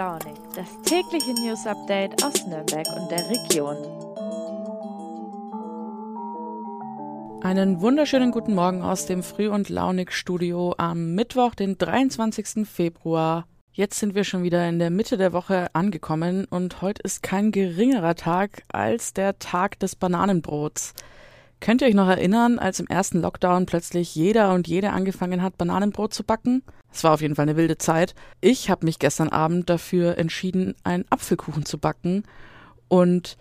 Launig, das tägliche News Update aus Nürnberg und der Region. Einen wunderschönen guten Morgen aus dem Früh- und Launig-Studio am Mittwoch, den 23. Februar. Jetzt sind wir schon wieder in der Mitte der Woche angekommen und heute ist kein geringerer Tag als der Tag des Bananenbrots. Könnt ihr euch noch erinnern, als im ersten Lockdown plötzlich jeder und jede angefangen hat, Bananenbrot zu backen? Es war auf jeden Fall eine wilde Zeit. Ich habe mich gestern Abend dafür entschieden, einen Apfelkuchen zu backen und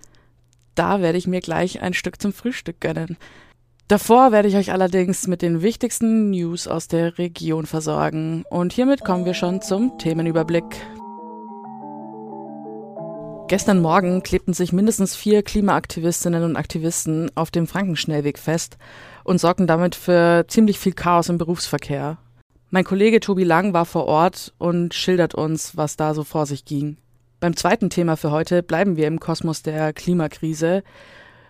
da werde ich mir gleich ein Stück zum Frühstück gönnen. Davor werde ich euch allerdings mit den wichtigsten News aus der Region versorgen und hiermit kommen wir schon zum Themenüberblick. Gestern Morgen klebten sich mindestens vier Klimaaktivistinnen und Aktivisten auf dem Frankenschnellweg fest und sorgten damit für ziemlich viel Chaos im Berufsverkehr. Mein Kollege Tobi Lang war vor Ort und schildert uns, was da so vor sich ging. Beim zweiten Thema für heute bleiben wir im Kosmos der Klimakrise.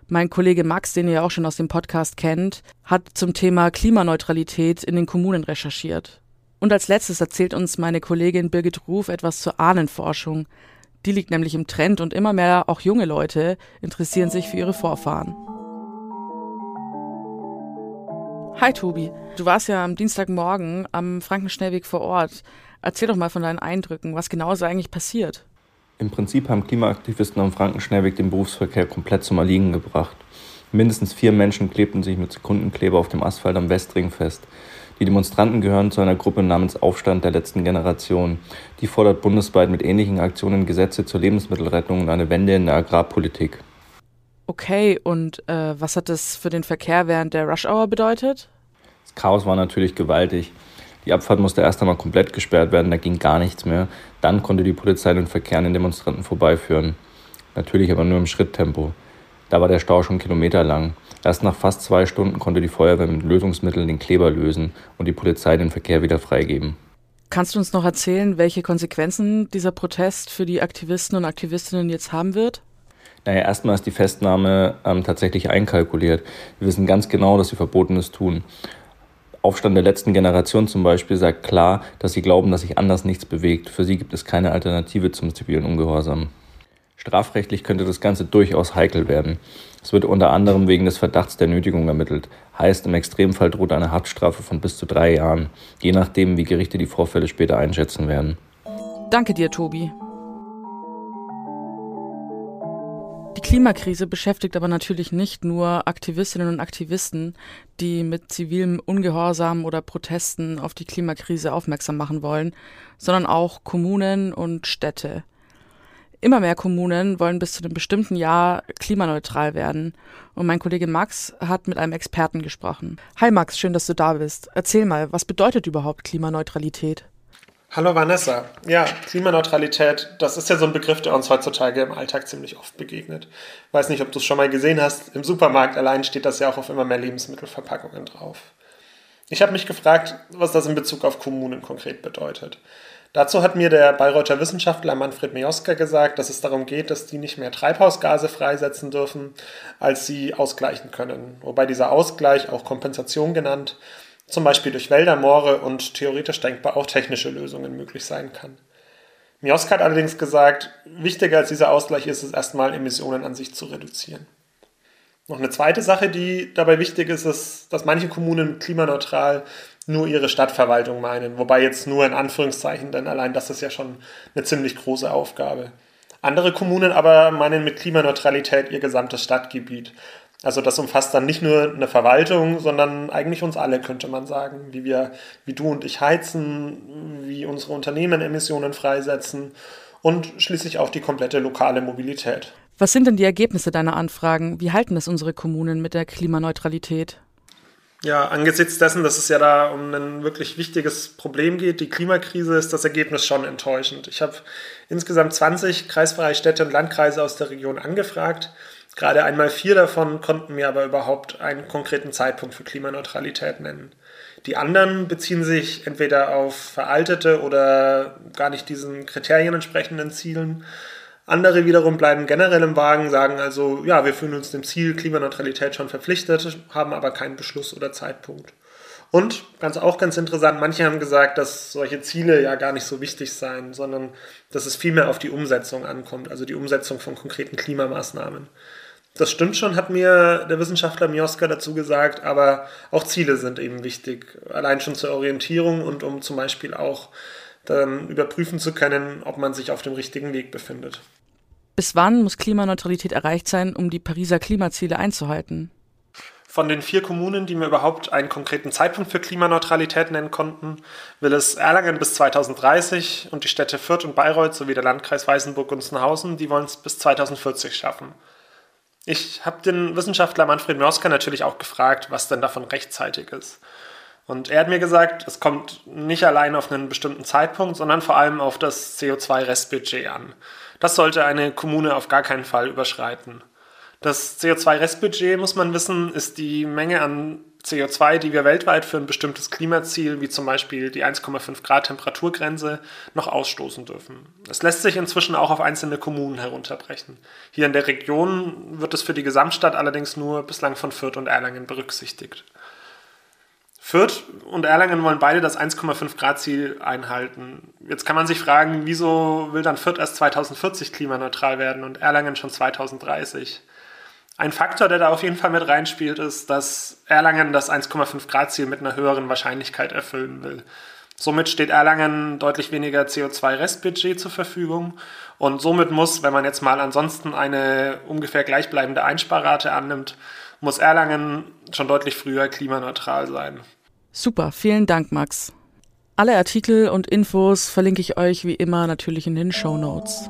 Mein Kollege Max, den ihr auch schon aus dem Podcast kennt, hat zum Thema Klimaneutralität in den Kommunen recherchiert. Und als letztes erzählt uns meine Kollegin Birgit Ruf etwas zur Ahnenforschung, die liegt nämlich im Trend und immer mehr auch junge Leute interessieren sich für ihre Vorfahren. Hi Tobi, du warst ja am Dienstagmorgen am Frankenschnellweg vor Ort. Erzähl doch mal von deinen Eindrücken, was genau ist eigentlich passiert? Im Prinzip haben Klimaaktivisten am Frankenschnellweg den Berufsverkehr komplett zum Erliegen gebracht. Mindestens vier Menschen klebten sich mit Sekundenkleber auf dem Asphalt am Westring fest. Die Demonstranten gehören zu einer Gruppe namens Aufstand der letzten Generation. Die fordert bundesweit mit ähnlichen Aktionen Gesetze zur Lebensmittelrettung und eine Wende in der Agrarpolitik. Okay, und äh, was hat das für den Verkehr während der Rush Hour bedeutet? Das Chaos war natürlich gewaltig. Die Abfahrt musste erst einmal komplett gesperrt werden, da ging gar nichts mehr. Dann konnte die Polizei den Verkehr an den Demonstranten vorbeiführen. Natürlich aber nur im Schritttempo. Da war der Stau schon kilometerlang. Erst nach fast zwei Stunden konnte die Feuerwehr mit Lösungsmitteln den Kleber lösen und die Polizei den Verkehr wieder freigeben. Kannst du uns noch erzählen, welche Konsequenzen dieser Protest für die Aktivisten und Aktivistinnen jetzt haben wird? Naja, erstmal ist die Festnahme ähm, tatsächlich einkalkuliert. Wir wissen ganz genau, dass sie Verbotenes tun. Aufstand der letzten Generation zum Beispiel sagt klar, dass sie glauben, dass sich anders nichts bewegt. Für sie gibt es keine Alternative zum zivilen Ungehorsam. Strafrechtlich könnte das Ganze durchaus heikel werden. Es wird unter anderem wegen des Verdachts der Nötigung ermittelt. Heißt, im Extremfall droht eine Haftstrafe von bis zu drei Jahren, je nachdem, wie Gerichte die Vorfälle später einschätzen werden. Danke dir, Tobi. Die Klimakrise beschäftigt aber natürlich nicht nur Aktivistinnen und Aktivisten, die mit zivilem Ungehorsam oder Protesten auf die Klimakrise aufmerksam machen wollen, sondern auch Kommunen und Städte. Immer mehr Kommunen wollen bis zu einem bestimmten Jahr klimaneutral werden. Und mein Kollege Max hat mit einem Experten gesprochen. Hi Max, schön, dass du da bist. Erzähl mal, was bedeutet überhaupt Klimaneutralität? Hallo Vanessa. Ja, Klimaneutralität, das ist ja so ein Begriff, der uns heutzutage im Alltag ziemlich oft begegnet. Weiß nicht, ob du es schon mal gesehen hast. Im Supermarkt allein steht das ja auch auf immer mehr Lebensmittelverpackungen drauf. Ich habe mich gefragt, was das in Bezug auf Kommunen konkret bedeutet. Dazu hat mir der Bayreuther Wissenschaftler Manfred Mioska gesagt, dass es darum geht, dass die nicht mehr Treibhausgase freisetzen dürfen, als sie ausgleichen können. Wobei dieser Ausgleich, auch Kompensation genannt, zum Beispiel durch Wälder, Moore und theoretisch denkbar auch technische Lösungen möglich sein kann. Mioska hat allerdings gesagt, wichtiger als dieser Ausgleich ist es erstmal, Emissionen an sich zu reduzieren. Noch eine zweite Sache, die dabei wichtig ist, ist, dass manche Kommunen klimaneutral nur ihre Stadtverwaltung meinen, wobei jetzt nur in Anführungszeichen, denn allein das ist ja schon eine ziemlich große Aufgabe. Andere Kommunen aber meinen mit Klimaneutralität ihr gesamtes Stadtgebiet. Also das umfasst dann nicht nur eine Verwaltung, sondern eigentlich uns alle, könnte man sagen, wie wir, wie du und ich heizen, wie unsere Unternehmen Emissionen freisetzen und schließlich auch die komplette lokale Mobilität. Was sind denn die Ergebnisse deiner Anfragen? Wie halten es unsere Kommunen mit der Klimaneutralität? Ja, angesichts dessen, dass es ja da um ein wirklich wichtiges Problem geht, die Klimakrise, ist das Ergebnis schon enttäuschend. Ich habe insgesamt 20 kreisfreie Städte und Landkreise aus der Region angefragt. Gerade einmal vier davon konnten mir aber überhaupt einen konkreten Zeitpunkt für Klimaneutralität nennen. Die anderen beziehen sich entweder auf veraltete oder gar nicht diesen Kriterien entsprechenden Zielen andere wiederum bleiben generell im Wagen, sagen also, ja, wir fühlen uns dem Ziel Klimaneutralität schon verpflichtet, haben aber keinen Beschluss oder Zeitpunkt. Und ganz auch ganz interessant, manche haben gesagt, dass solche Ziele ja gar nicht so wichtig seien, sondern dass es vielmehr auf die Umsetzung ankommt, also die Umsetzung von konkreten Klimamaßnahmen. Das stimmt schon, hat mir der Wissenschaftler Mioska dazu gesagt, aber auch Ziele sind eben wichtig, allein schon zur Orientierung und um zum Beispiel auch dann überprüfen zu können, ob man sich auf dem richtigen Weg befindet. Bis wann muss Klimaneutralität erreicht sein, um die Pariser Klimaziele einzuhalten? Von den vier Kommunen, die mir überhaupt einen konkreten Zeitpunkt für Klimaneutralität nennen konnten, will es Erlangen bis 2030 und die Städte Fürth und Bayreuth sowie der Landkreis Weißenburg-Gunzenhausen, die wollen es bis 2040 schaffen. Ich habe den Wissenschaftler Manfred Mörsker natürlich auch gefragt, was denn davon rechtzeitig ist. Und er hat mir gesagt, es kommt nicht allein auf einen bestimmten Zeitpunkt, sondern vor allem auf das CO2-Restbudget an. Das sollte eine Kommune auf gar keinen Fall überschreiten. Das CO2-Restbudget, muss man wissen, ist die Menge an CO2, die wir weltweit für ein bestimmtes Klimaziel, wie zum Beispiel die 1,5 Grad Temperaturgrenze, noch ausstoßen dürfen. Es lässt sich inzwischen auch auf einzelne Kommunen herunterbrechen. Hier in der Region wird es für die Gesamtstadt allerdings nur bislang von Fürth und Erlangen berücksichtigt. Fürth und Erlangen wollen beide das 1,5 Grad Ziel einhalten. Jetzt kann man sich fragen, wieso will dann Fürth erst 2040 klimaneutral werden und Erlangen schon 2030? Ein Faktor, der da auf jeden Fall mit reinspielt, ist, dass Erlangen das 1,5 Grad Ziel mit einer höheren Wahrscheinlichkeit erfüllen will. Somit steht Erlangen deutlich weniger CO2-Restbudget zur Verfügung und somit muss, wenn man jetzt mal ansonsten eine ungefähr gleichbleibende Einsparrate annimmt, muss Erlangen schon deutlich früher klimaneutral sein. Super, vielen Dank, Max. Alle Artikel und Infos verlinke ich euch wie immer natürlich in den Show Notes.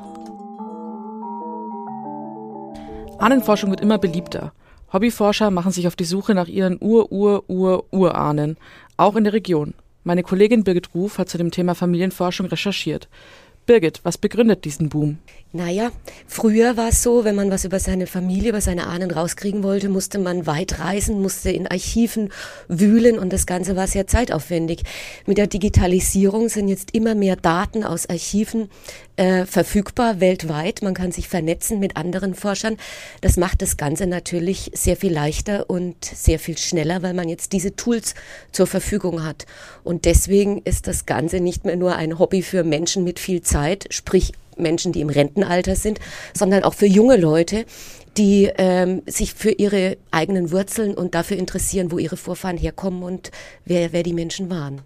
Ahnenforschung wird immer beliebter. Hobbyforscher machen sich auf die Suche nach ihren Ur-Ur-Ur-Urahnen, auch in der Region. Meine Kollegin Birgit Ruf hat zu dem Thema Familienforschung recherchiert. Birgit, was begründet diesen Boom? Naja, früher war es so, wenn man was über seine Familie, über seine Ahnen rauskriegen wollte, musste man weit reisen, musste in Archiven wühlen und das Ganze war sehr zeitaufwendig. Mit der Digitalisierung sind jetzt immer mehr Daten aus Archiven äh, verfügbar weltweit. Man kann sich vernetzen mit anderen Forschern. Das macht das Ganze natürlich sehr viel leichter und sehr viel schneller, weil man jetzt diese Tools zur Verfügung hat. Und deswegen ist das Ganze nicht mehr nur ein Hobby für Menschen mit viel Zeit, sprich Menschen, die im Rentenalter sind, sondern auch für junge Leute, die ähm, sich für ihre eigenen Wurzeln und dafür interessieren, wo ihre Vorfahren herkommen und wer, wer die Menschen waren.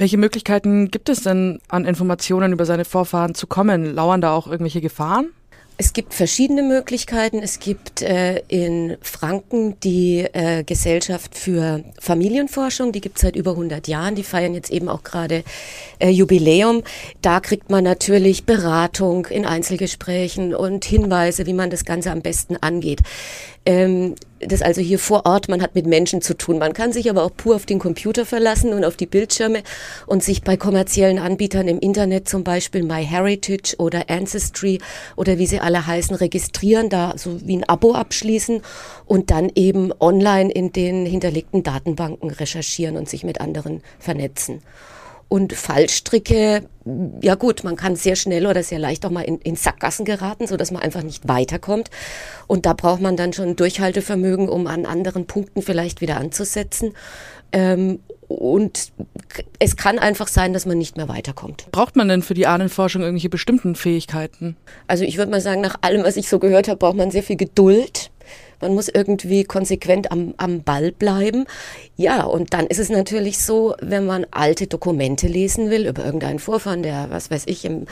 Welche Möglichkeiten gibt es denn, an Informationen über seine Vorfahren zu kommen? Lauern da auch irgendwelche Gefahren? Es gibt verschiedene Möglichkeiten. Es gibt äh, in Franken die äh, Gesellschaft für Familienforschung, die gibt es seit über 100 Jahren. Die feiern jetzt eben auch gerade äh, Jubiläum. Da kriegt man natürlich Beratung in Einzelgesprächen und Hinweise, wie man das Ganze am besten angeht. Ähm, das also hier vor Ort, man hat mit Menschen zu tun. Man kann sich aber auch pur auf den Computer verlassen und auf die Bildschirme und sich bei kommerziellen Anbietern im Internet, zum Beispiel MyHeritage oder Ancestry oder wie sie alle heißen, registrieren, da so wie ein Abo abschließen und dann eben online in den hinterlegten Datenbanken recherchieren und sich mit anderen vernetzen. Und Fallstricke, ja gut, man kann sehr schnell oder sehr leicht auch mal in, in Sackgassen geraten, so dass man einfach nicht weiterkommt. Und da braucht man dann schon Durchhaltevermögen, um an anderen Punkten vielleicht wieder anzusetzen. Ähm, und es kann einfach sein, dass man nicht mehr weiterkommt. Braucht man denn für die Ahnenforschung irgendwelche bestimmten Fähigkeiten? Also ich würde mal sagen, nach allem, was ich so gehört habe, braucht man sehr viel Geduld man muss irgendwie konsequent am, am Ball bleiben. Ja, und dann ist es natürlich so, wenn man alte Dokumente lesen will über irgendeinen Vorfahren, der, was weiß ich, im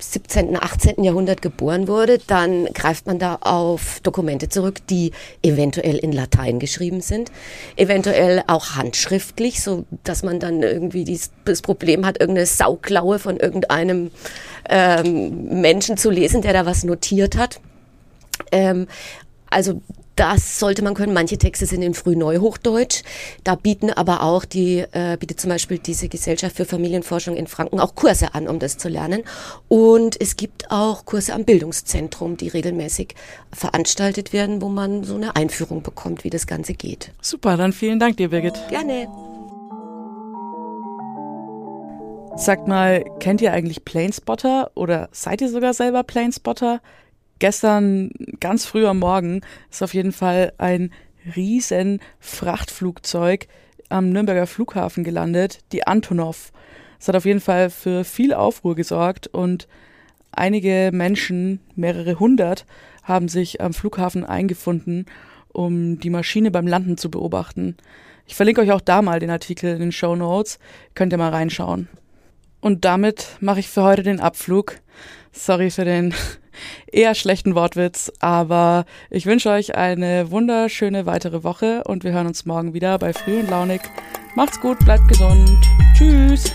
17., 18. Jahrhundert geboren wurde, dann greift man da auf Dokumente zurück, die eventuell in Latein geschrieben sind, eventuell auch handschriftlich, so dass man dann irgendwie dies, das Problem hat, irgendeine Sauklaue von irgendeinem ähm, Menschen zu lesen, der da was notiert hat. Ähm, also das sollte man können. Manche Texte sind in Frühneuhochdeutsch. Da bieten aber auch die, äh, bietet zum Beispiel diese Gesellschaft für Familienforschung in Franken auch Kurse an, um das zu lernen. Und es gibt auch Kurse am Bildungszentrum, die regelmäßig veranstaltet werden, wo man so eine Einführung bekommt, wie das Ganze geht. Super, dann vielen Dank dir, Birgit. Gerne. Sagt mal, kennt ihr eigentlich Planespotter oder seid ihr sogar selber Planespotter? Gestern ganz früh am Morgen ist auf jeden Fall ein riesen Frachtflugzeug am Nürnberger Flughafen gelandet, die Antonov. Es hat auf jeden Fall für viel Aufruhr gesorgt und einige Menschen, mehrere hundert, haben sich am Flughafen eingefunden, um die Maschine beim Landen zu beobachten. Ich verlinke euch auch da mal den Artikel in den Show Notes. Könnt ihr mal reinschauen. Und damit mache ich für heute den Abflug. Sorry für den eher schlechten Wortwitz, aber ich wünsche euch eine wunderschöne weitere Woche und wir hören uns morgen wieder bei Früh und Launig. Macht's gut, bleibt gesund. Tschüss.